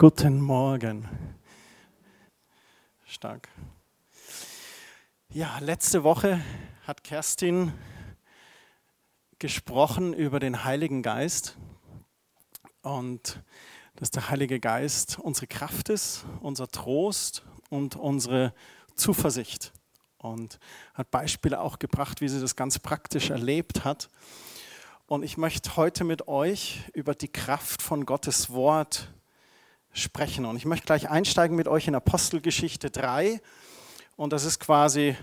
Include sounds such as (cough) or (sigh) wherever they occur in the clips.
Guten Morgen. Stark. Ja, letzte Woche hat Kerstin gesprochen über den Heiligen Geist und dass der Heilige Geist unsere Kraft ist, unser Trost und unsere Zuversicht und hat Beispiele auch gebracht, wie sie das ganz praktisch erlebt hat. Und ich möchte heute mit euch über die Kraft von Gottes Wort sprechen. Und ich möchte gleich einsteigen mit euch in Apostelgeschichte 3. Und das ist quasi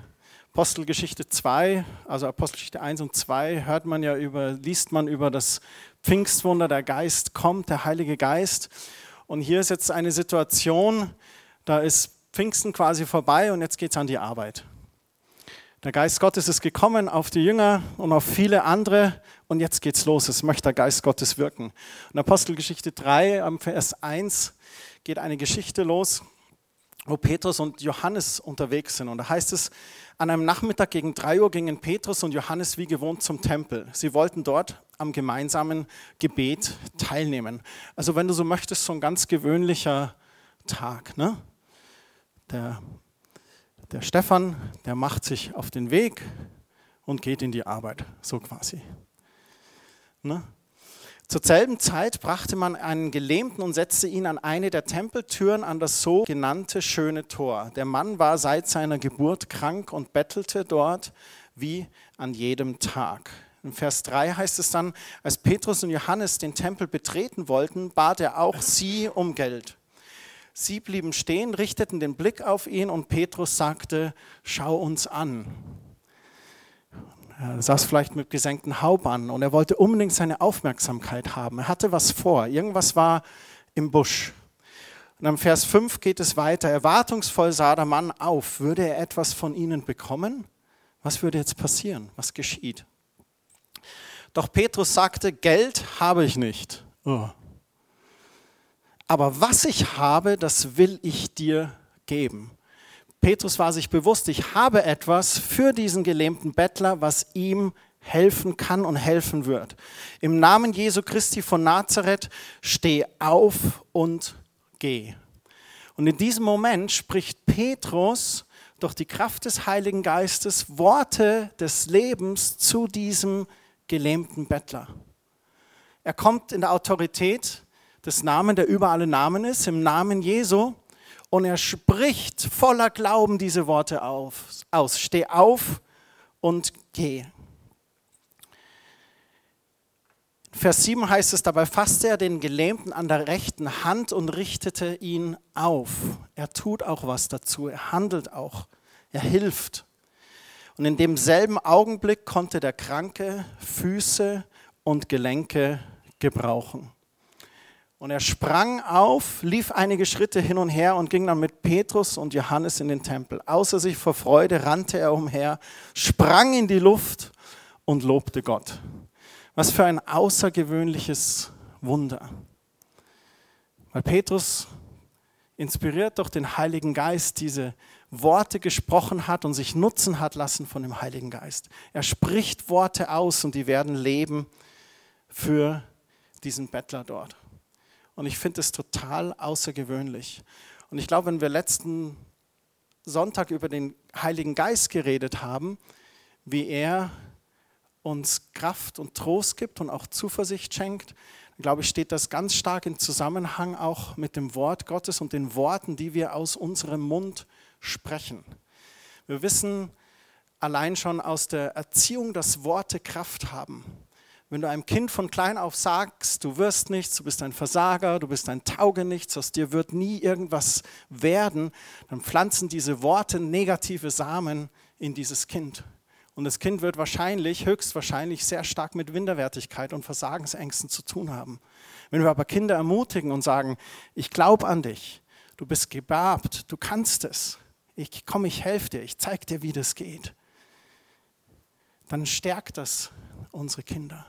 Apostelgeschichte 2, also Apostelgeschichte 1 und 2, hört man ja über, liest man über das Pfingstwunder, der Geist kommt, der Heilige Geist. Und hier ist jetzt eine Situation, da ist Pfingsten quasi vorbei und jetzt geht es an die Arbeit. Der Geist Gottes ist gekommen auf die Jünger und auf viele andere und jetzt geht's los. Es möchte der Geist Gottes wirken. In Apostelgeschichte 3, am Vers 1, geht eine Geschichte los, wo Petrus und Johannes unterwegs sind. Und da heißt es, an einem Nachmittag gegen 3 Uhr gingen Petrus und Johannes wie gewohnt zum Tempel. Sie wollten dort am gemeinsamen Gebet teilnehmen. Also wenn du so möchtest, so ein ganz gewöhnlicher Tag. Ne? Der, der Stefan, der macht sich auf den Weg und geht in die Arbeit, so quasi. Ne? Zur selben Zeit brachte man einen Gelähmten und setzte ihn an eine der Tempeltüren an das sogenannte Schöne Tor. Der Mann war seit seiner Geburt krank und bettelte dort wie an jedem Tag. In Vers 3 heißt es dann, als Petrus und Johannes den Tempel betreten wollten, bat er auch sie um Geld. Sie blieben stehen, richteten den Blick auf ihn und Petrus sagte, schau uns an. Er saß vielleicht mit gesenktem Haupt an und er wollte unbedingt seine Aufmerksamkeit haben. Er hatte was vor. Irgendwas war im Busch. Und am Vers 5 geht es weiter. Erwartungsvoll sah der Mann auf. Würde er etwas von ihnen bekommen? Was würde jetzt passieren? Was geschieht? Doch Petrus sagte, Geld habe ich nicht. Oh. Aber was ich habe, das will ich dir geben. Petrus war sich bewusst, ich habe etwas für diesen gelähmten Bettler, was ihm helfen kann und helfen wird. Im Namen Jesu Christi von Nazareth, steh auf und geh. Und in diesem Moment spricht Petrus durch die Kraft des Heiligen Geistes Worte des Lebens zu diesem gelähmten Bettler. Er kommt in der Autorität des Namen, der über alle Namen ist, im Namen Jesu und er spricht voller Glauben diese Worte auf, aus. Steh auf und geh. Vers 7 heißt es, dabei fasste er den Gelähmten an der rechten Hand und richtete ihn auf. Er tut auch was dazu, er handelt auch, er hilft. Und in demselben Augenblick konnte der Kranke Füße und Gelenke gebrauchen. Und er sprang auf, lief einige Schritte hin und her und ging dann mit Petrus und Johannes in den Tempel. Außer sich vor Freude rannte er umher, sprang in die Luft und lobte Gott. Was für ein außergewöhnliches Wunder. Weil Petrus, inspiriert durch den Heiligen Geist, diese Worte gesprochen hat und sich nutzen hat lassen von dem Heiligen Geist. Er spricht Worte aus und die werden leben für diesen Bettler dort. Und ich finde es total außergewöhnlich. Und ich glaube, wenn wir letzten Sonntag über den Heiligen Geist geredet haben, wie er uns Kraft und Trost gibt und auch Zuversicht schenkt, dann glaube ich, steht das ganz stark in Zusammenhang auch mit dem Wort Gottes und den Worten, die wir aus unserem Mund sprechen. Wir wissen allein schon aus der Erziehung, dass Worte Kraft haben. Wenn du einem Kind von klein auf sagst, du wirst nichts, du bist ein Versager, du bist ein Taugenichts, aus dir wird nie irgendwas werden, dann pflanzen diese Worte negative Samen in dieses Kind. Und das Kind wird wahrscheinlich, höchstwahrscheinlich sehr stark mit Winderwertigkeit und Versagensängsten zu tun haben. Wenn wir aber Kinder ermutigen und sagen, ich glaube an dich, du bist gebabt, du kannst es, ich komme, ich helfe dir, ich zeige dir, wie das geht, dann stärkt das unsere Kinder.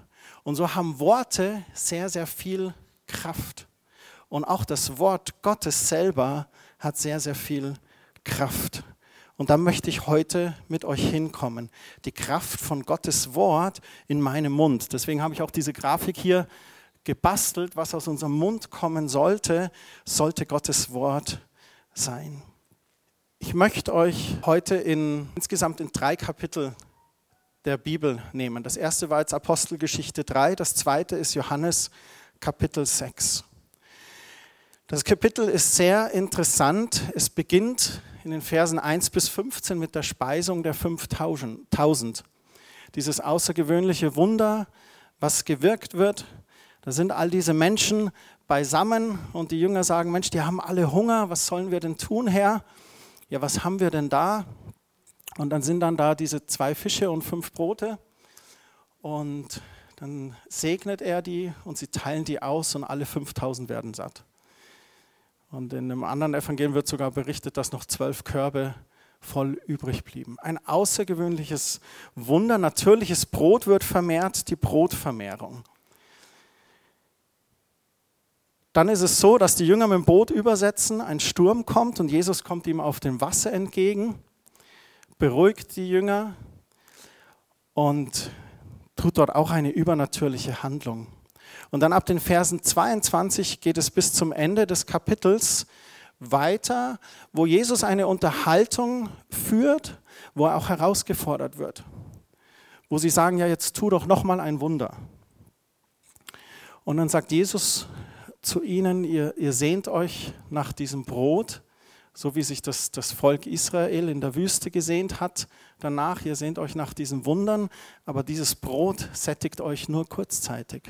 Und so haben Worte sehr, sehr viel Kraft. Und auch das Wort Gottes selber hat sehr, sehr viel Kraft. Und da möchte ich heute mit euch hinkommen. Die Kraft von Gottes Wort in meinem Mund. Deswegen habe ich auch diese Grafik hier gebastelt, was aus unserem Mund kommen sollte, sollte Gottes Wort sein. Ich möchte euch heute in, insgesamt in drei Kapitel der Bibel nehmen. Das erste war jetzt Apostelgeschichte 3, das zweite ist Johannes Kapitel 6. Das Kapitel ist sehr interessant. Es beginnt in den Versen 1 bis 15 mit der Speisung der 5000. Dieses außergewöhnliche Wunder, was gewirkt wird. Da sind all diese Menschen beisammen und die Jünger sagen, Mensch, die haben alle Hunger, was sollen wir denn tun, Herr? Ja, was haben wir denn da? Und dann sind dann da diese zwei Fische und fünf Brote und dann segnet er die und sie teilen die aus und alle 5000 werden satt. Und in einem anderen Evangelium wird sogar berichtet, dass noch zwölf Körbe voll übrig blieben. Ein außergewöhnliches Wunder. Natürliches Brot wird vermehrt, die Brotvermehrung. Dann ist es so, dass die Jünger mit dem Boot übersetzen, ein Sturm kommt und Jesus kommt ihm auf dem Wasser entgegen, beruhigt die Jünger und tut dort auch eine übernatürliche Handlung. Und dann ab den Versen 22 geht es bis zum Ende des Kapitels weiter, wo Jesus eine Unterhaltung führt, wo er auch herausgefordert wird. Wo sie sagen, ja, jetzt tu doch noch mal ein Wunder. Und dann sagt Jesus zu ihnen, ihr, ihr sehnt euch nach diesem Brot, so wie sich das, das Volk Israel in der Wüste gesehnt hat. Danach, ihr sehnt euch nach diesen Wundern, aber dieses Brot sättigt euch nur kurzzeitig.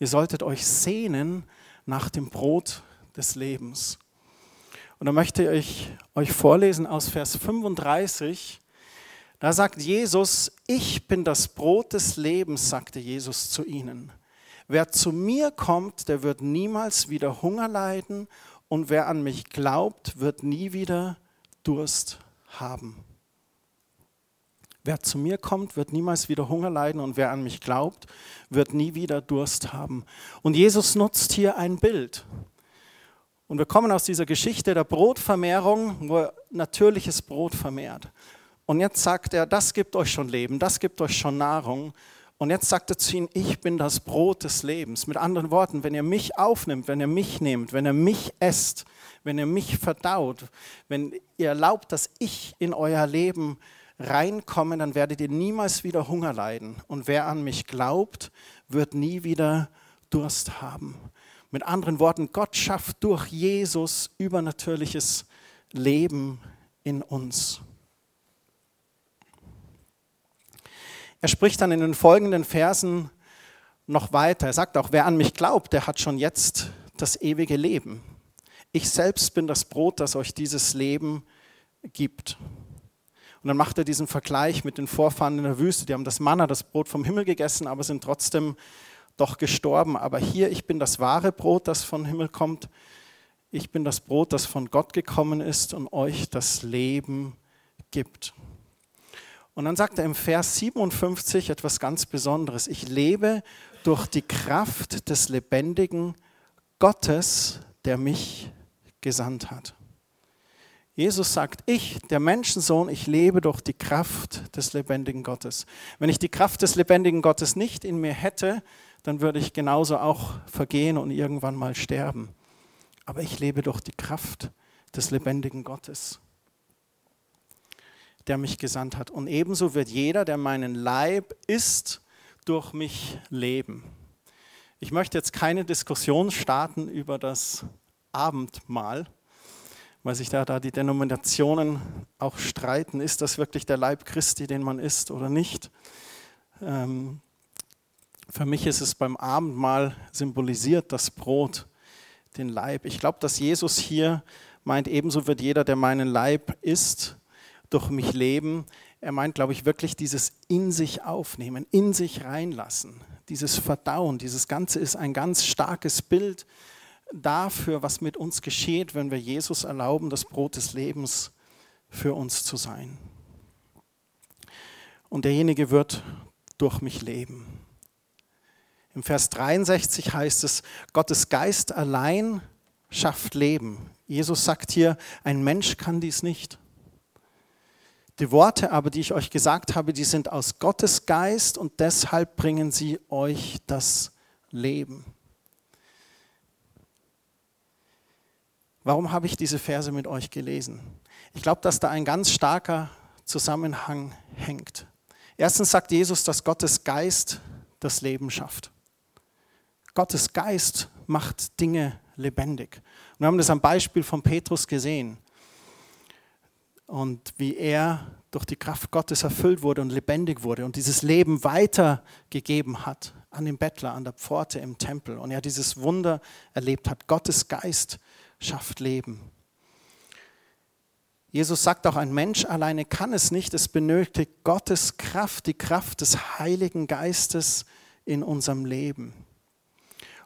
Ihr solltet euch sehnen nach dem Brot des Lebens. Und da möchte ich euch vorlesen aus Vers 35. Da sagt Jesus, ich bin das Brot des Lebens, sagte Jesus zu ihnen. Wer zu mir kommt, der wird niemals wieder Hunger leiden und wer an mich glaubt, wird nie wieder Durst haben. Wer zu mir kommt, wird niemals wieder Hunger leiden und wer an mich glaubt, wird nie wieder Durst haben. Und Jesus nutzt hier ein Bild. Und wir kommen aus dieser Geschichte der Brotvermehrung, wo er natürliches Brot vermehrt. Und jetzt sagt er, das gibt euch schon Leben, das gibt euch schon Nahrung. Und jetzt sagt er zu ihnen, ich bin das Brot des Lebens. Mit anderen Worten, wenn ihr mich aufnimmt, wenn ihr mich nehmt, wenn ihr mich esst, wenn ihr mich verdaut, wenn ihr erlaubt, dass ich in euer Leben reinkomme, dann werdet ihr niemals wieder Hunger leiden. Und wer an mich glaubt, wird nie wieder Durst haben. Mit anderen Worten, Gott schafft durch Jesus übernatürliches Leben in uns. Er spricht dann in den folgenden Versen noch weiter. Er sagt auch, wer an mich glaubt, der hat schon jetzt das ewige Leben. Ich selbst bin das Brot, das euch dieses Leben gibt. Und dann macht er diesen Vergleich mit den Vorfahren in der Wüste. Die haben das Manna, das Brot vom Himmel gegessen, aber sind trotzdem doch gestorben. Aber hier, ich bin das wahre Brot, das vom Himmel kommt. Ich bin das Brot, das von Gott gekommen ist und euch das Leben gibt. Und dann sagt er im Vers 57 etwas ganz Besonderes. Ich lebe durch die Kraft des lebendigen Gottes, der mich gesandt hat. Jesus sagt, ich, der Menschensohn, ich lebe durch die Kraft des lebendigen Gottes. Wenn ich die Kraft des lebendigen Gottes nicht in mir hätte, dann würde ich genauso auch vergehen und irgendwann mal sterben. Aber ich lebe durch die Kraft des lebendigen Gottes der mich gesandt hat. Und ebenso wird jeder, der meinen Leib isst, durch mich leben. Ich möchte jetzt keine Diskussion starten über das Abendmahl, weil sich da, da die Denominationen auch streiten. Ist das wirklich der Leib Christi, den man isst oder nicht? Ähm, für mich ist es beim Abendmahl symbolisiert das Brot, den Leib. Ich glaube, dass Jesus hier meint, ebenso wird jeder, der meinen Leib isst, durch mich leben. Er meint, glaube ich, wirklich dieses in sich aufnehmen, in sich reinlassen, dieses Verdauen. Dieses Ganze ist ein ganz starkes Bild dafür, was mit uns geschieht, wenn wir Jesus erlauben, das Brot des Lebens für uns zu sein. Und derjenige wird durch mich leben. Im Vers 63 heißt es, Gottes Geist allein schafft Leben. Jesus sagt hier, ein Mensch kann dies nicht. Die Worte aber, die ich euch gesagt habe, die sind aus Gottes Geist und deshalb bringen sie euch das Leben. Warum habe ich diese Verse mit euch gelesen? Ich glaube, dass da ein ganz starker Zusammenhang hängt. Erstens sagt Jesus, dass Gottes Geist das Leben schafft. Gottes Geist macht Dinge lebendig. Und wir haben das am Beispiel von Petrus gesehen und wie er durch die Kraft Gottes erfüllt wurde und lebendig wurde und dieses Leben weitergegeben hat an den Bettler, an der Pforte im Tempel und er dieses Wunder erlebt hat. Gottes Geist schafft Leben. Jesus sagt auch, ein Mensch alleine kann es nicht, es benötigt Gottes Kraft, die Kraft des Heiligen Geistes in unserem Leben.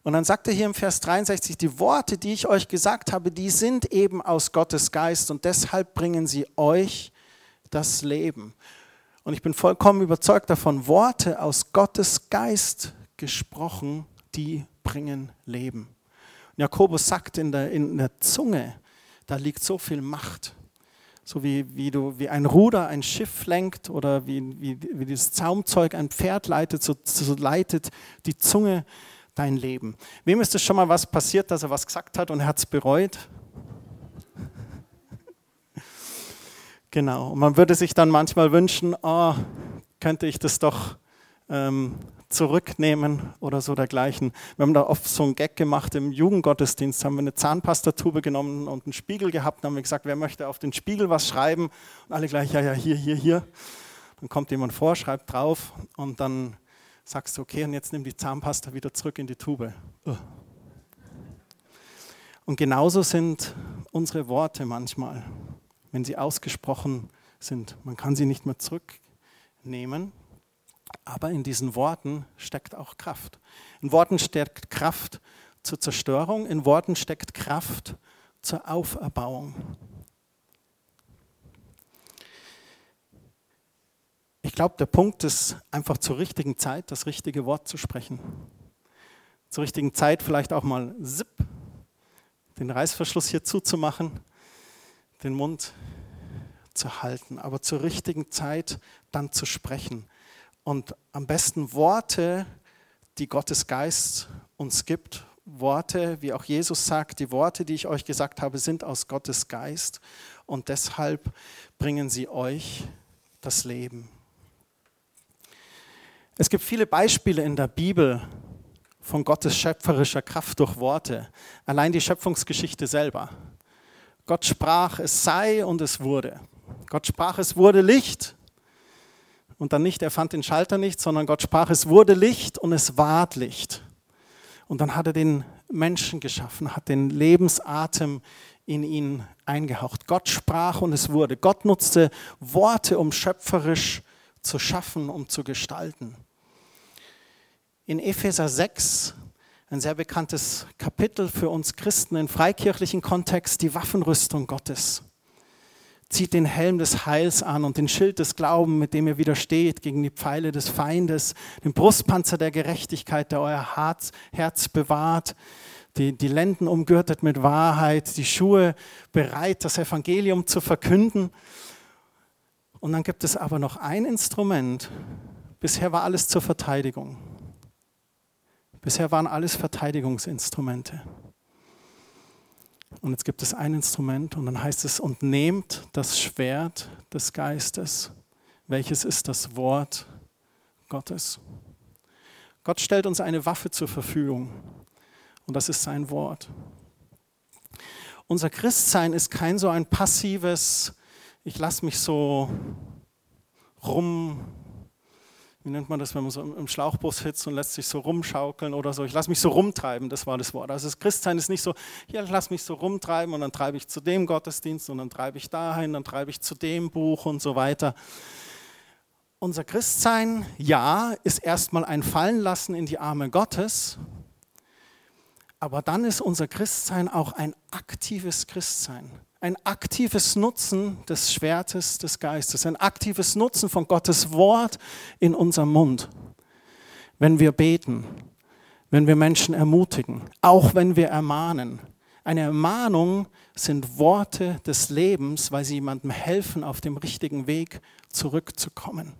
Und dann sagt er hier im Vers 63, die Worte, die ich euch gesagt habe, die sind eben aus Gottes Geist und deshalb bringen sie euch das Leben. Und ich bin vollkommen überzeugt davon, Worte aus Gottes Geist gesprochen, die bringen Leben. Jakobus sagt, in der, in der Zunge, da liegt so viel Macht. So wie, wie, du, wie ein Ruder ein Schiff lenkt oder wie, wie, wie das Zaumzeug ein Pferd leitet, so, so leitet die Zunge dein Leben. Wem ist es schon mal was passiert, dass er was gesagt hat und er hat es bereut? (laughs) genau. Und man würde sich dann manchmal wünschen, oh, könnte ich das doch ähm, zurücknehmen oder so dergleichen. Wir haben da oft so einen Gag gemacht im Jugendgottesdienst, haben wir eine Zahnpastatube genommen und einen Spiegel gehabt und haben wir gesagt, wer möchte auf den Spiegel was schreiben? Und alle gleich, ja, ja, hier, hier, hier. Dann kommt jemand vor, schreibt drauf und dann sagst du, okay, und jetzt nimm die Zahnpasta wieder zurück in die Tube. Und genauso sind unsere Worte manchmal, wenn sie ausgesprochen sind. Man kann sie nicht mehr zurücknehmen. Aber in diesen Worten steckt auch Kraft. In Worten steckt Kraft zur Zerstörung, in Worten steckt Kraft zur Auferbauung. Ich glaube, der Punkt ist einfach zur richtigen Zeit das richtige Wort zu sprechen. Zur richtigen Zeit vielleicht auch mal zip, den Reißverschluss hier zuzumachen, den Mund zu halten, aber zur richtigen Zeit dann zu sprechen und am besten Worte, die Gottes Geist uns gibt. Worte, wie auch Jesus sagt, die Worte, die ich euch gesagt habe, sind aus Gottes Geist und deshalb bringen sie euch das Leben. Es gibt viele Beispiele in der Bibel von Gottes schöpferischer Kraft durch Worte. Allein die Schöpfungsgeschichte selber. Gott sprach, es sei und es wurde. Gott sprach, es wurde Licht und dann nicht, er fand den Schalter nicht, sondern Gott sprach, es wurde Licht und es ward Licht. Und dann hat er den Menschen geschaffen, hat den Lebensatem in ihn eingehaucht. Gott sprach und es wurde. Gott nutzte Worte, um schöpferisch zu schaffen, um zu gestalten. In Epheser 6, ein sehr bekanntes Kapitel für uns Christen im freikirchlichen Kontext, die Waffenrüstung Gottes zieht den Helm des Heils an und den Schild des Glaubens, mit dem ihr widersteht gegen die Pfeile des Feindes, den Brustpanzer der Gerechtigkeit, der euer Herz, bewahrt, die, die Lenden umgürtet mit Wahrheit, die Schuhe bereit, das Evangelium zu verkünden. Und dann gibt es aber noch ein Instrument. Bisher war alles zur Verteidigung. Bisher waren alles Verteidigungsinstrumente. Und jetzt gibt es ein Instrument und dann heißt es, und nehmt das Schwert des Geistes, welches ist das Wort Gottes. Gott stellt uns eine Waffe zur Verfügung und das ist sein Wort. Unser Christsein ist kein so ein passives, ich lasse mich so rum wie nennt man das, wenn man so im Schlauchbus sitzt und lässt sich so rumschaukeln oder so. Ich lasse mich so rumtreiben, das war das Wort. Also das Christsein ist nicht so, ja, ich lasse mich so rumtreiben und dann treibe ich zu dem Gottesdienst und dann treibe ich dahin, dann treibe ich zu dem Buch und so weiter. Unser Christsein, ja, ist erstmal ein Fallenlassen in die Arme Gottes, aber dann ist unser Christsein auch ein aktives Christsein ein aktives Nutzen des Schwertes des Geistes, ein aktives Nutzen von Gottes Wort in unserem Mund. Wenn wir beten, wenn wir Menschen ermutigen, auch wenn wir ermahnen. Eine Ermahnung sind Worte des Lebens, weil sie jemandem helfen, auf dem richtigen Weg zurückzukommen.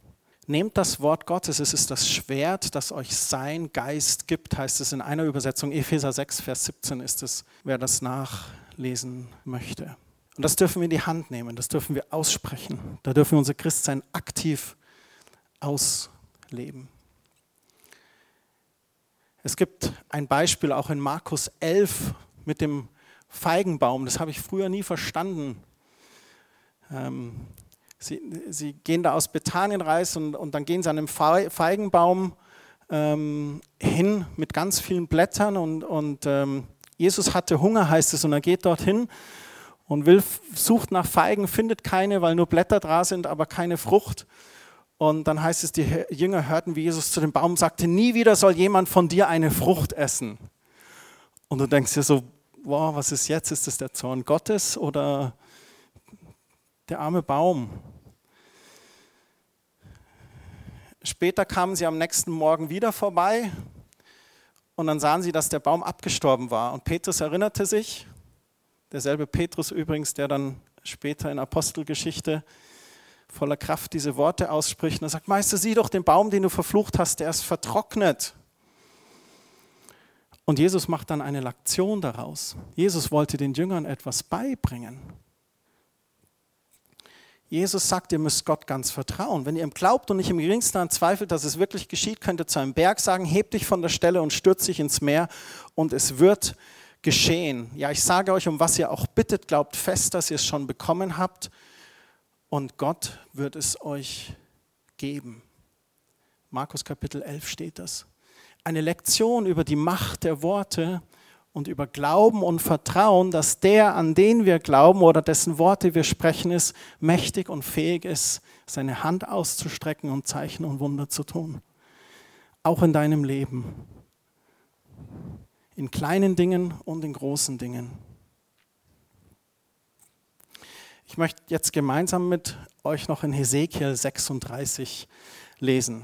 Nehmt das Wort Gottes, es ist das Schwert, das euch sein Geist gibt, heißt es in einer Übersetzung, Epheser 6, Vers 17 ist es, wer das nach lesen möchte. Und das dürfen wir in die Hand nehmen, das dürfen wir aussprechen. Da dürfen wir unser Christsein aktiv ausleben. Es gibt ein Beispiel auch in Markus 11 mit dem Feigenbaum. Das habe ich früher nie verstanden. Ähm, sie, sie, gehen da aus Bethanien reis und, und, dann gehen sie an einem Feigenbaum ähm, hin mit ganz vielen Blättern und, und ähm, Jesus hatte Hunger, heißt es, und er geht dorthin und will, sucht nach Feigen, findet keine, weil nur Blätter da sind, aber keine Frucht. Und dann heißt es, die Jünger hörten, wie Jesus zu dem Baum sagte, nie wieder soll jemand von dir eine Frucht essen. Und du denkst dir so, wow, was ist jetzt? Ist das der Zorn Gottes oder der arme Baum? Später kamen sie am nächsten Morgen wieder vorbei und dann sahen sie, dass der Baum abgestorben war. Und Petrus erinnerte sich Derselbe Petrus übrigens, der dann später in Apostelgeschichte voller Kraft diese Worte ausspricht. Und er sagt, Meister, sieh doch den Baum, den du verflucht hast, der ist vertrocknet. Und Jesus macht dann eine Lektion daraus. Jesus wollte den Jüngern etwas beibringen. Jesus sagt, ihr müsst Gott ganz vertrauen. Wenn ihr ihm glaubt und nicht im geringsten an zweifelt, dass es wirklich geschieht, könnt ihr zu einem Berg sagen, heb dich von der Stelle und stürz dich ins Meer und es wird geschehen. Ja, ich sage euch, um was ihr auch bittet, glaubt fest, dass ihr es schon bekommen habt und Gott wird es euch geben. Markus Kapitel 11 steht das. Eine Lektion über die Macht der Worte und über Glauben und Vertrauen, dass der, an den wir glauben oder dessen Worte wir sprechen, ist, mächtig und fähig ist, seine Hand auszustrecken und Zeichen und Wunder zu tun. Auch in deinem Leben in kleinen Dingen und in großen Dingen. Ich möchte jetzt gemeinsam mit euch noch in Hesekiel 36 lesen.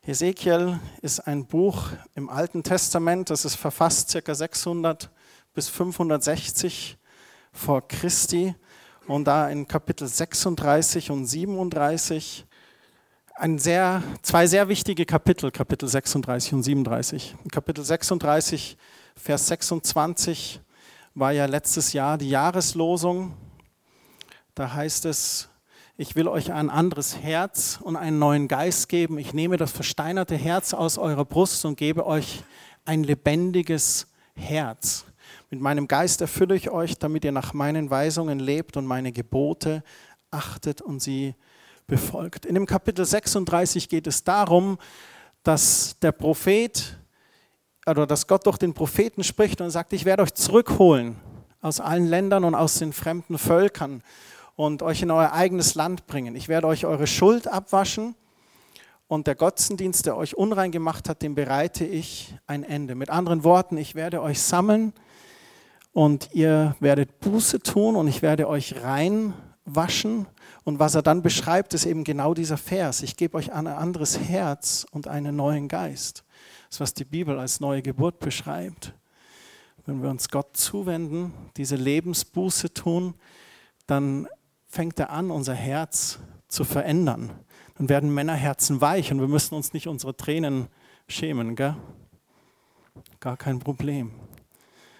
Hesekiel ist ein Buch im Alten Testament, das ist verfasst ca. 600 bis 560 vor Christi. Und da in Kapitel 36 und 37 ein sehr, zwei sehr wichtige Kapitel, Kapitel 36 und 37. Kapitel 36, Vers 26 war ja letztes Jahr die Jahreslosung. Da heißt es, ich will euch ein anderes Herz und einen neuen Geist geben. Ich nehme das versteinerte Herz aus eurer Brust und gebe euch ein lebendiges Herz. Mit meinem Geist erfülle ich euch, damit ihr nach meinen Weisungen lebt und meine Gebote achtet und sie befolgt. In dem Kapitel 36 geht es darum, dass der Prophet oder dass Gott durch den Propheten spricht und sagt, ich werde euch zurückholen aus allen Ländern und aus den fremden Völkern und euch in euer eigenes Land bringen. Ich werde euch eure Schuld abwaschen und der Götzendienst, der euch unrein gemacht hat, dem bereite ich ein Ende. Mit anderen Worten, ich werde euch sammeln und ihr werdet Buße tun und ich werde euch reinwaschen und was er dann beschreibt, ist eben genau dieser Vers. Ich gebe euch ein anderes Herz und einen neuen Geist. Das ist, was die Bibel als neue Geburt beschreibt. Wenn wir uns Gott zuwenden, diese Lebensbuße tun, dann fängt er an, unser Herz zu verändern. Dann werden Männerherzen weich und wir müssen uns nicht unsere Tränen schämen. Gell? Gar kein Problem.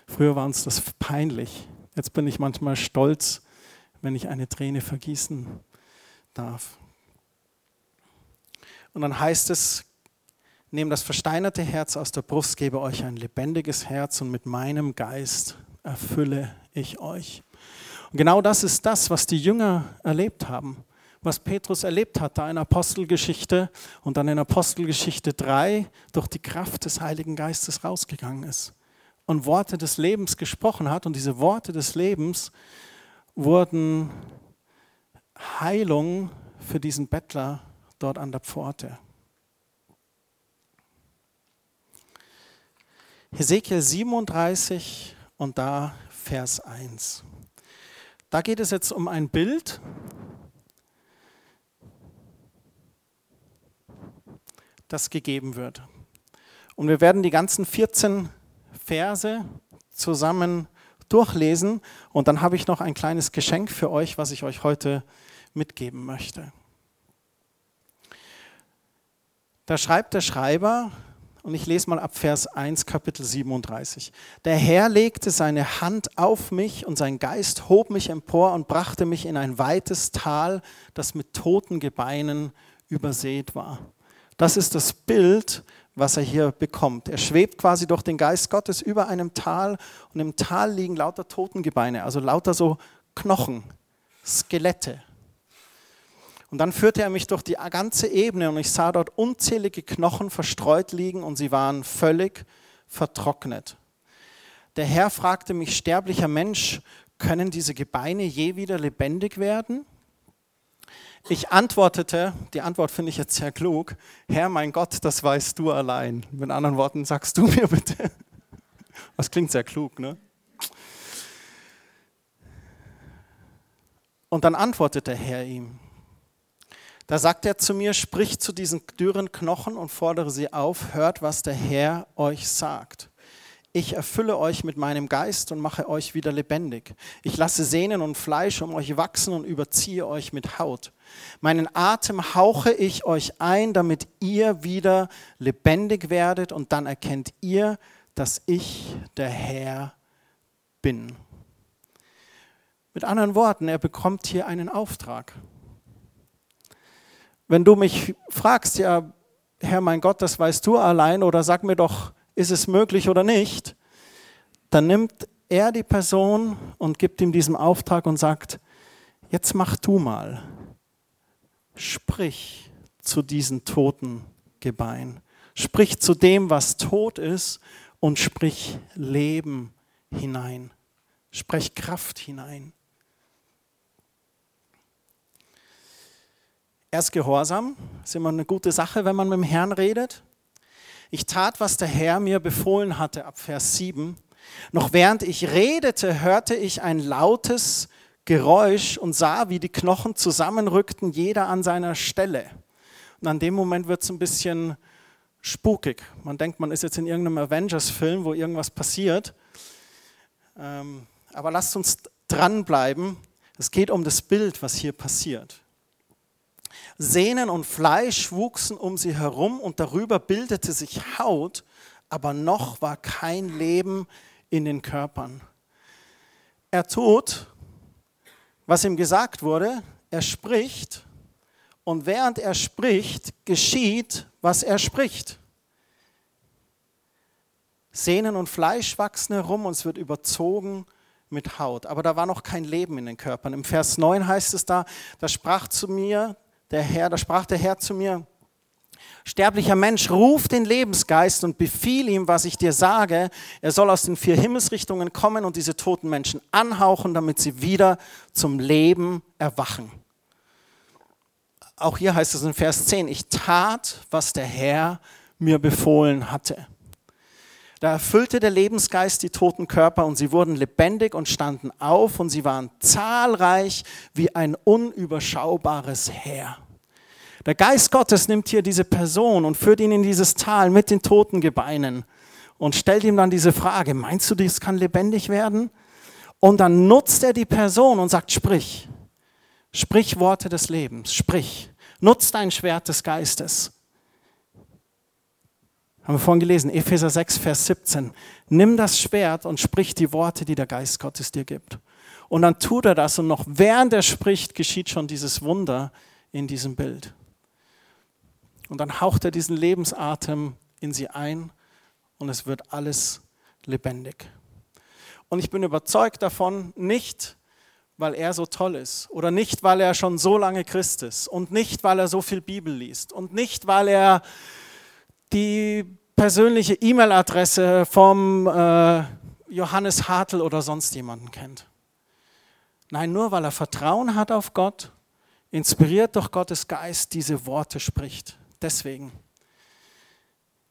Früher war uns das peinlich. Jetzt bin ich manchmal stolz, wenn ich eine Träne vergießen darf. Und dann heißt es, nehmt das versteinerte Herz aus der Brust, gebe euch ein lebendiges Herz und mit meinem Geist erfülle ich euch. Und genau das ist das, was die Jünger erlebt haben, was Petrus erlebt hat, da in Apostelgeschichte und dann in Apostelgeschichte 3 durch die Kraft des Heiligen Geistes rausgegangen ist und Worte des Lebens gesprochen hat. Und diese Worte des Lebens wurden Heilung für diesen Bettler dort an der Pforte. Hesekiel 37 und da Vers 1. Da geht es jetzt um ein Bild, das gegeben wird. Und wir werden die ganzen 14 Verse zusammen durchlesen und dann habe ich noch ein kleines Geschenk für euch, was ich euch heute mitgeben möchte. Da schreibt der Schreiber, Und ich lese mal ab Vers 1, Kapitel 37. Der Herr legte seine Hand auf mich und sein Geist hob mich empor und brachte mich in ein weites Tal, das mit toten Gebeinen übersät war. Das ist das Bild, was er hier bekommt. Er schwebt quasi durch den Geist Gottes über einem Tal und im Tal liegen lauter Totengebeine, also lauter so Knochen, Skelette. Und dann führte er mich durch die ganze Ebene und ich sah dort unzählige Knochen verstreut liegen und sie waren völlig vertrocknet. Der Herr fragte mich, sterblicher Mensch, können diese Gebeine je wieder lebendig werden? Ich antwortete, die Antwort finde ich jetzt sehr klug, Herr mein Gott, das weißt du allein. Mit anderen Worten, sagst du mir bitte. (laughs) Das klingt sehr klug, ne? Und dann antwortete Herr ihm. Da sagt er zu mir, sprich zu diesen dürren Knochen und fordere sie auf, hört, was der Herr euch sagt ich erfülle euch mit meinem Geist und mache euch wieder lebendig. Ich lasse Sehnen und Fleisch um euch wachsen und überziehe euch mit Haut. Meinen Atem hauche ich euch ein, damit ihr wieder lebendig werdet und dann erkennt ihr, dass ich der Herr bin. Mit anderen Worten, er bekommt hier einen Auftrag. Wenn du mich fragst, ja, Herr mein Gott, das weißt du allein, oder sag mir doch, ist es möglich oder nicht, dann nimmt er die Person und gibt ihm diesen Auftrag und sagt, jetzt mach du mal, sprich zu diesen toten Gebein, sprich zu dem, was tot ist und sprich Leben hinein, sprich Kraft hinein. Erst Gehorsam, ist immer eine gute Sache, wenn man mit dem Herrn redet. Ich tat, was der Herr mir befohlen hatte, ab Vers 7. Noch während ich redete, hörte ich ein lautes Geräusch und sah, wie die Knochen zusammenrückten, jeder an seiner Stelle. Und an dem Moment wird es ein bisschen spukig. Man denkt, man ist jetzt in irgendeinem Avengers-Film, wo irgendwas passiert. Ähm, aber lasst uns dranbleiben. Es geht um das Bild, was hier passiert. Sehnen und Fleisch wuchsen um sie herum und darüber bildete sich Haut, aber noch war kein Leben in den Körpern. Er tut, was ihm gesagt wurde, er spricht und während er spricht, geschieht, was er spricht. Sehnen und Fleisch wachsen herum und es wird überzogen mit Haut. Aber da war noch kein Leben in den Körpern. Im Vers 9 heißt es da, da sprach zu mir der Herr, da sprach der Herr zu mir, sterblicher Mensch, ruf den Lebensgeist und befiehl ihm, was ich dir sage. Er soll aus den vier Himmelsrichtungen kommen und diese toten Menschen anhauchen, damit sie wieder zum Leben erwachen. Auch hier heißt es in Vers 10, ich tat, was der Herr mir befohlen hatte. Da erfüllte der Lebensgeist die toten Körper und sie wurden lebendig und standen auf und sie waren zahlreich wie ein unüberschaubares Heer. Der Geist Gottes nimmt hier diese Person und führt ihn in dieses Tal mit den toten Gebeinen und stellt ihm dann diese Frage, meinst du, dies kann lebendig werden? Und dann nutzt er die Person und sagt, sprich, sprich Worte des Lebens, sprich, nutzt dein Schwert des Geistes. Haben wir vorhin gelesen, Epheser 6, Vers 17. Nimm das Schwert und sprich die Worte, die der Geist Gottes dir gibt. Und dann tut er das und noch während er spricht, geschieht schon dieses Wunder in diesem Bild. Und dann haucht er diesen Lebensatem in sie ein und es wird alles lebendig. Und ich bin überzeugt davon, nicht weil er so toll ist oder nicht weil er schon so lange Christ ist und nicht weil er so viel Bibel liest und nicht weil er die persönliche E-Mail-Adresse vom äh, Johannes Hartl oder sonst jemanden kennt. Nein, nur weil er Vertrauen hat auf Gott, inspiriert durch Gottes Geist diese Worte spricht. Deswegen.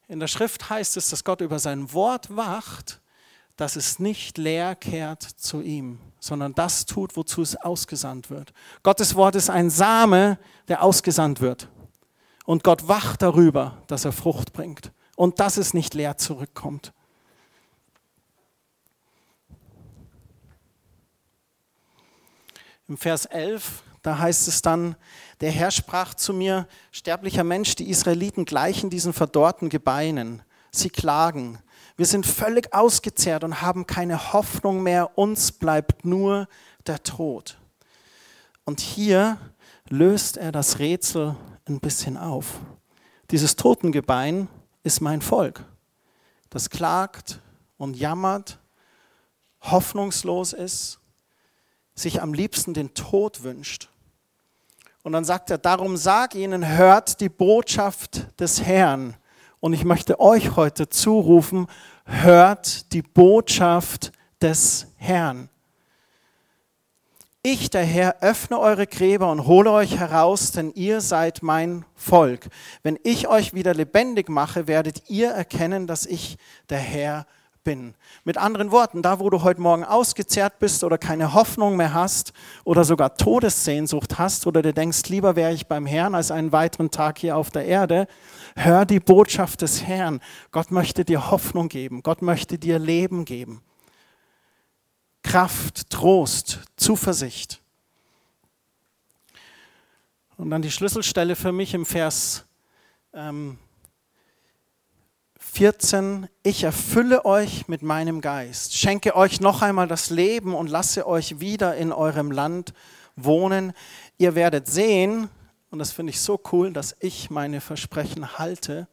In der Schrift heißt es, dass Gott über sein Wort wacht, dass es nicht leer kehrt zu ihm, sondern das tut, wozu es ausgesandt wird. Gottes Wort ist ein Same, der ausgesandt wird. Und Gott wacht darüber, dass er Frucht bringt und dass es nicht leer zurückkommt. Im Vers 11, da heißt es dann, der Herr sprach zu mir, sterblicher Mensch, die Israeliten gleichen diesen verdorrten Gebeinen. Sie klagen. Wir sind völlig ausgezehrt und haben keine Hoffnung mehr. Uns bleibt nur der Tod. Und hier löst er das Rätsel ein bisschen auf. Dieses Totengebein ist mein Volk, das klagt und jammert, hoffnungslos ist, sich am liebsten den Tod wünscht. Und dann sagt er, darum sag ihnen, hört die Botschaft des Herrn. Und ich möchte euch heute zurufen, hört die Botschaft des Herrn. Ich, der Herr, öffne eure Gräber und hole euch heraus, denn ihr seid mein Volk. Wenn ich euch wieder lebendig mache, werdet ihr erkennen, dass ich der Herr bin. Mit anderen Worten, da wo du heute Morgen ausgezehrt bist oder keine Hoffnung mehr hast oder sogar Todessehnsucht hast oder du denkst, lieber wäre ich beim Herrn als einen weiteren Tag hier auf der Erde, hör die Botschaft des Herrn. Gott möchte dir Hoffnung geben. Gott möchte dir Leben geben. Kraft, Trost, Zuversicht. Und dann die Schlüsselstelle für mich im Vers ähm, 14, ich erfülle euch mit meinem Geist, schenke euch noch einmal das Leben und lasse euch wieder in eurem Land wohnen. Ihr werdet sehen, und das finde ich so cool, dass ich meine Versprechen halte.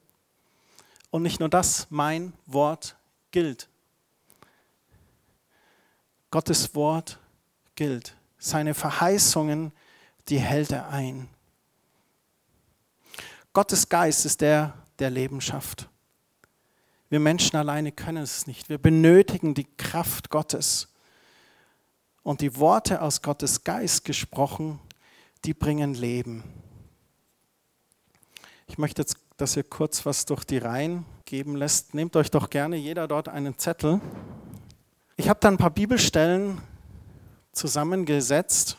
Und nicht nur das, mein Wort gilt. Gottes Wort gilt. Seine Verheißungen, die hält er ein. Gottes Geist ist der, der Leben schafft. Wir Menschen alleine können es nicht. Wir benötigen die Kraft Gottes. Und die Worte aus Gottes Geist gesprochen, die bringen Leben. Ich möchte jetzt, dass ihr kurz was durch die Reihen geben lässt. Nehmt euch doch gerne jeder dort einen Zettel. Ich habe da ein paar Bibelstellen zusammengesetzt.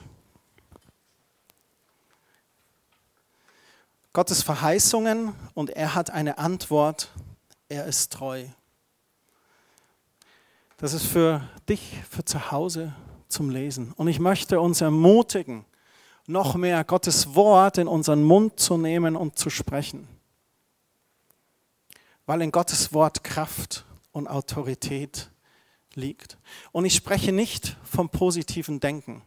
Gottes Verheißungen und er hat eine Antwort, er ist treu. Das ist für dich, für zu Hause zum Lesen. Und ich möchte uns ermutigen, noch mehr Gottes Wort in unseren Mund zu nehmen und zu sprechen. Weil in Gottes Wort Kraft und Autorität ist liegt. Und ich spreche nicht vom positiven Denken.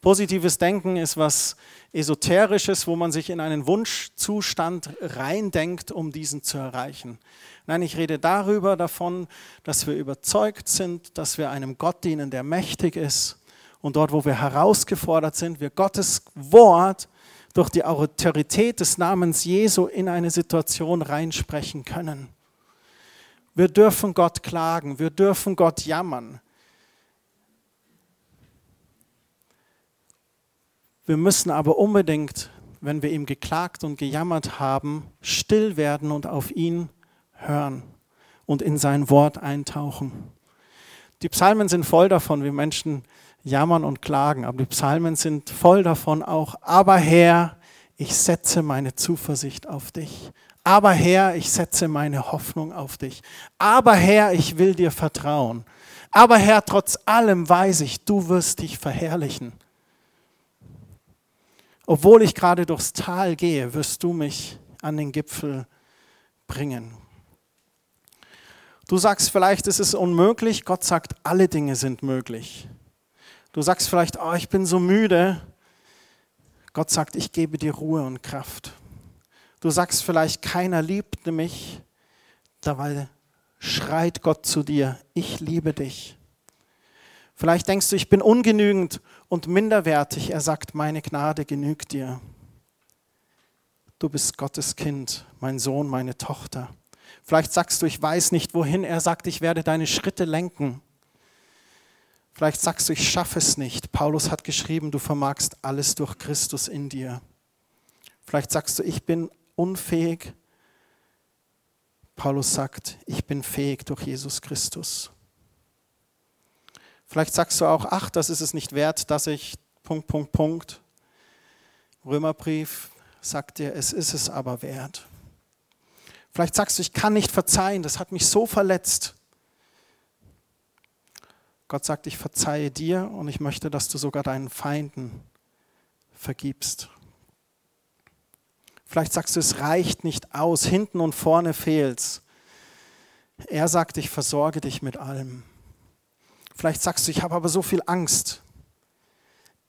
Positives Denken ist was Esoterisches, wo man sich in einen Wunschzustand reindenkt, um diesen zu erreichen. Nein, ich rede darüber davon, dass wir überzeugt sind, dass wir einem Gott dienen, der mächtig ist. Und dort, wo wir herausgefordert sind, wir Gottes Wort durch die Autorität des Namens Jesu in eine Situation reinsprechen können. Wir dürfen Gott klagen, wir dürfen Gott jammern. Wir müssen aber unbedingt, wenn wir ihm geklagt und gejammert haben, still werden und auf ihn hören und in sein Wort eintauchen. Die Psalmen sind voll davon, wie Menschen jammern und klagen, aber die Psalmen sind voll davon auch, aber Herr, ich setze meine Zuversicht auf dich. Aber Herr, ich setze meine Hoffnung auf dich. Aber Herr, ich will dir vertrauen. Aber Herr, trotz allem weiß ich, du wirst dich verherrlichen. Obwohl ich gerade durchs Tal gehe, wirst du mich an den Gipfel bringen. Du sagst vielleicht, es ist unmöglich. Gott sagt, alle Dinge sind möglich. Du sagst vielleicht, oh, ich bin so müde. Gott sagt, ich gebe dir Ruhe und Kraft. Du sagst vielleicht, keiner liebt mich. Dabei schreit Gott zu dir, ich liebe dich. Vielleicht denkst du, ich bin ungenügend und minderwertig. Er sagt, meine Gnade genügt dir. Du bist Gottes Kind, mein Sohn, meine Tochter. Vielleicht sagst du, ich weiß nicht wohin. Er sagt, ich werde deine Schritte lenken. Vielleicht sagst du, ich schaffe es nicht. Paulus hat geschrieben, du vermagst alles durch Christus in dir. Vielleicht sagst du, ich bin unfähig. Paulus sagt, ich bin fähig durch Jesus Christus. Vielleicht sagst du auch, ach, das ist es nicht wert, dass ich Punkt, Punkt, Punkt. Römerbrief sagt dir, es ist es aber wert. Vielleicht sagst du, ich kann nicht verzeihen, das hat mich so verletzt. Gott sagt, ich verzeihe dir und ich möchte, dass du sogar deinen Feinden vergibst. Vielleicht sagst du, es reicht nicht aus, hinten und vorne fehlt's. Er sagt, ich versorge dich mit allem. Vielleicht sagst du, ich habe aber so viel Angst.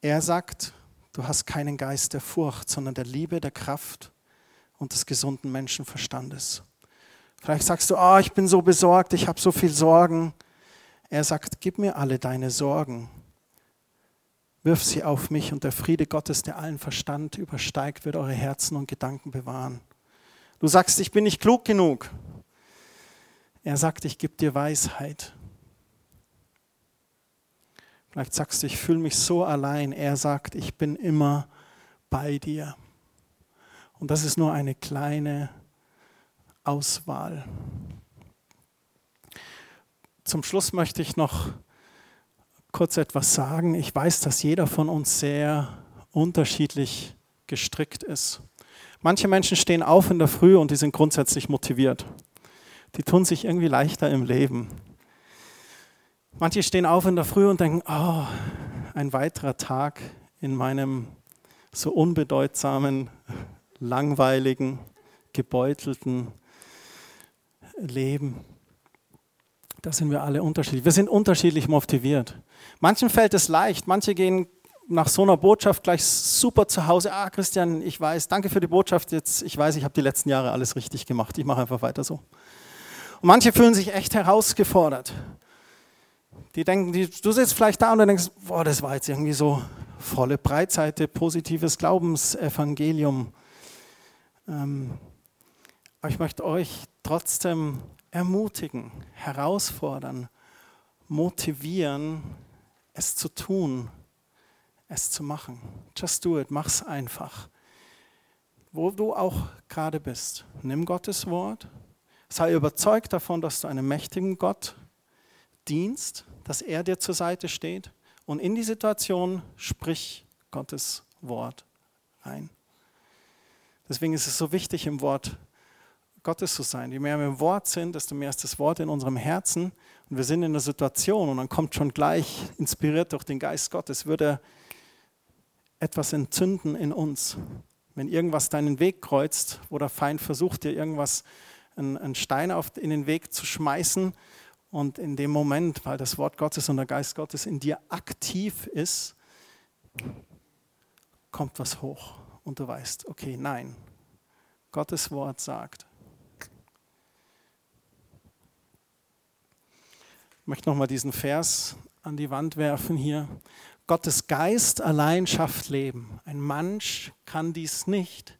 Er sagt, du hast keinen Geist der Furcht, sondern der Liebe, der Kraft und des gesunden Menschenverstandes. Vielleicht sagst du, oh, ich bin so besorgt, ich habe so viel Sorgen. Er sagt, gib mir alle deine Sorgen. Wirf sie auf mich und der Friede Gottes, der allen Verstand übersteigt, wird eure Herzen und Gedanken bewahren. Du sagst, ich bin nicht klug genug. Er sagt, ich gebe dir Weisheit. Vielleicht sagst du, ich fühle mich so allein. Er sagt, ich bin immer bei dir. Und das ist nur eine kleine Auswahl. Zum Schluss möchte ich noch kurz etwas sagen. Ich weiß, dass jeder von uns sehr unterschiedlich gestrickt ist. Manche Menschen stehen auf in der Früh und die sind grundsätzlich motiviert. Die tun sich irgendwie leichter im Leben. Manche stehen auf in der Früh und denken, oh, ein weiterer Tag in meinem so unbedeutsamen, langweiligen, gebeutelten Leben. Da sind wir alle unterschiedlich. Wir sind unterschiedlich motiviert. Manchen fällt es leicht, manche gehen nach so einer Botschaft gleich super zu Hause. Ah, Christian, ich weiß, danke für die Botschaft. Jetzt, ich weiß, ich habe die letzten Jahre alles richtig gemacht. Ich mache einfach weiter so. Und manche fühlen sich echt herausgefordert. Die denken, die, du sitzt vielleicht da und du denkst, boah, das war jetzt irgendwie so volle Breitseite, positives Glaubensevangelium. Ähm, aber ich möchte euch trotzdem ermutigen, herausfordern, motivieren, es zu tun, es zu machen. Just do it, mach's einfach. Wo du auch gerade bist, nimm Gottes Wort, sei überzeugt davon, dass du einem mächtigen Gott dienst, dass er dir zur Seite steht und in die Situation sprich Gottes Wort ein. Deswegen ist es so wichtig, im Wort Gottes zu sein. Je mehr wir im Wort sind, desto mehr ist das Wort in unserem Herzen und wir sind in der Situation und dann kommt schon gleich, inspiriert durch den Geist Gottes, würde etwas entzünden in uns. Wenn irgendwas deinen Weg kreuzt, wo der Feind versucht, dir irgendwas, einen Stein in den Weg zu schmeißen und in dem Moment, weil das Wort Gottes und der Geist Gottes in dir aktiv ist, kommt was hoch und du weißt, okay, nein, Gottes Wort sagt, Ich möchte nochmal diesen Vers an die Wand werfen hier. Gottes Geist allein schafft Leben. Ein Mensch kann dies nicht.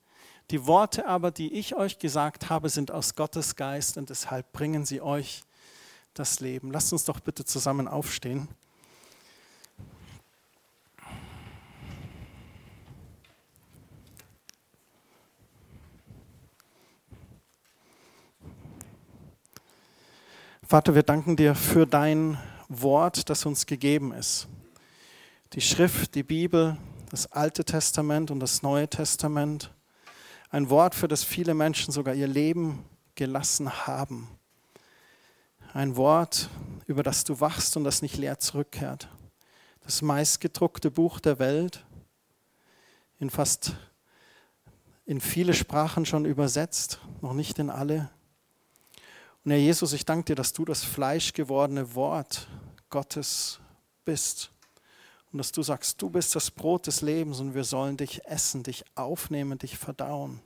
Die Worte aber, die ich euch gesagt habe, sind aus Gottes Geist und deshalb bringen sie euch das Leben. Lasst uns doch bitte zusammen aufstehen. Vater, wir danken dir für dein Wort, das uns gegeben ist. Die Schrift, die Bibel, das Alte Testament und das Neue Testament. Ein Wort, für das viele Menschen sogar ihr Leben gelassen haben. Ein Wort, über das du wachst und das nicht leer zurückkehrt. Das meistgedruckte Buch der Welt, in fast in viele Sprachen schon übersetzt, noch nicht in alle. Und Herr Jesus, ich danke dir, dass du das fleischgewordene Wort Gottes bist. Und dass du sagst, du bist das Brot des Lebens und wir sollen dich essen, dich aufnehmen, dich verdauen.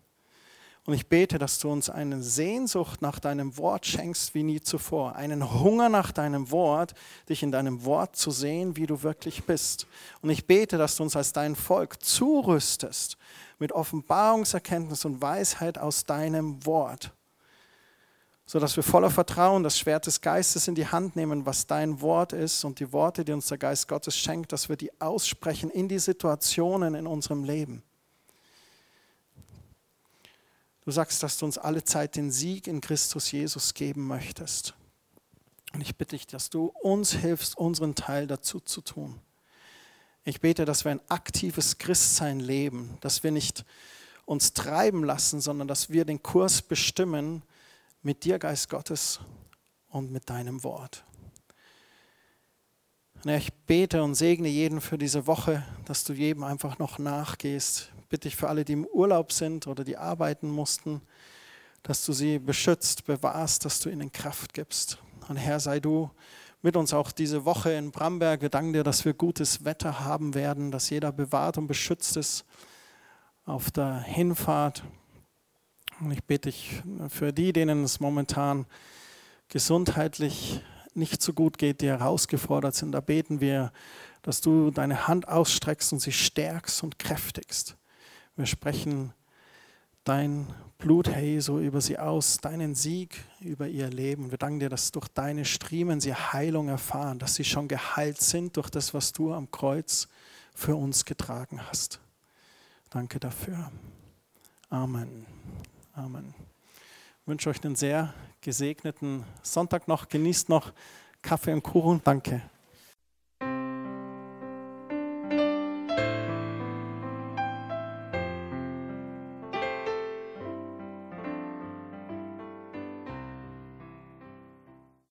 Und ich bete, dass du uns eine Sehnsucht nach deinem Wort schenkst wie nie zuvor, einen Hunger nach deinem Wort, dich in deinem Wort zu sehen, wie du wirklich bist. Und ich bete, dass du uns als dein Volk zurüstest mit Offenbarungserkenntnis und Weisheit aus deinem Wort sodass wir voller Vertrauen das Schwert des Geistes in die Hand nehmen, was dein Wort ist und die Worte, die uns der Geist Gottes schenkt, dass wir die aussprechen in die Situationen in unserem Leben. Du sagst, dass du uns alle Zeit den Sieg in Christus Jesus geben möchtest. Und ich bitte dich, dass du uns hilfst, unseren Teil dazu zu tun. Ich bete, dass wir ein aktives Christsein leben, dass wir nicht uns treiben lassen, sondern dass wir den Kurs bestimmen, mit dir, Geist Gottes, und mit deinem Wort. ich bete und segne jeden für diese Woche, dass du jedem einfach noch nachgehst. Bitte ich für alle, die im Urlaub sind oder die arbeiten mussten, dass du sie beschützt, bewahrst, dass du ihnen Kraft gibst. Und Herr, sei du mit uns auch diese Woche in Bramberg. Wir danken dir, dass wir gutes Wetter haben werden, dass jeder bewahrt und beschützt ist auf der Hinfahrt. Und ich bete dich für die, denen es momentan gesundheitlich nicht so gut geht, die herausgefordert sind. Da beten wir, dass du deine Hand ausstreckst und sie stärkst und kräftigst. Wir sprechen dein Blut, Herr Jesu, über sie aus, deinen Sieg über ihr Leben. Wir danken dir, dass durch deine Striemen sie Heilung erfahren, dass sie schon geheilt sind durch das, was du am Kreuz für uns getragen hast. Danke dafür. Amen. Amen. Ich wünsche euch einen sehr gesegneten Sonntag noch. Genießt noch Kaffee und Kuchen. Danke.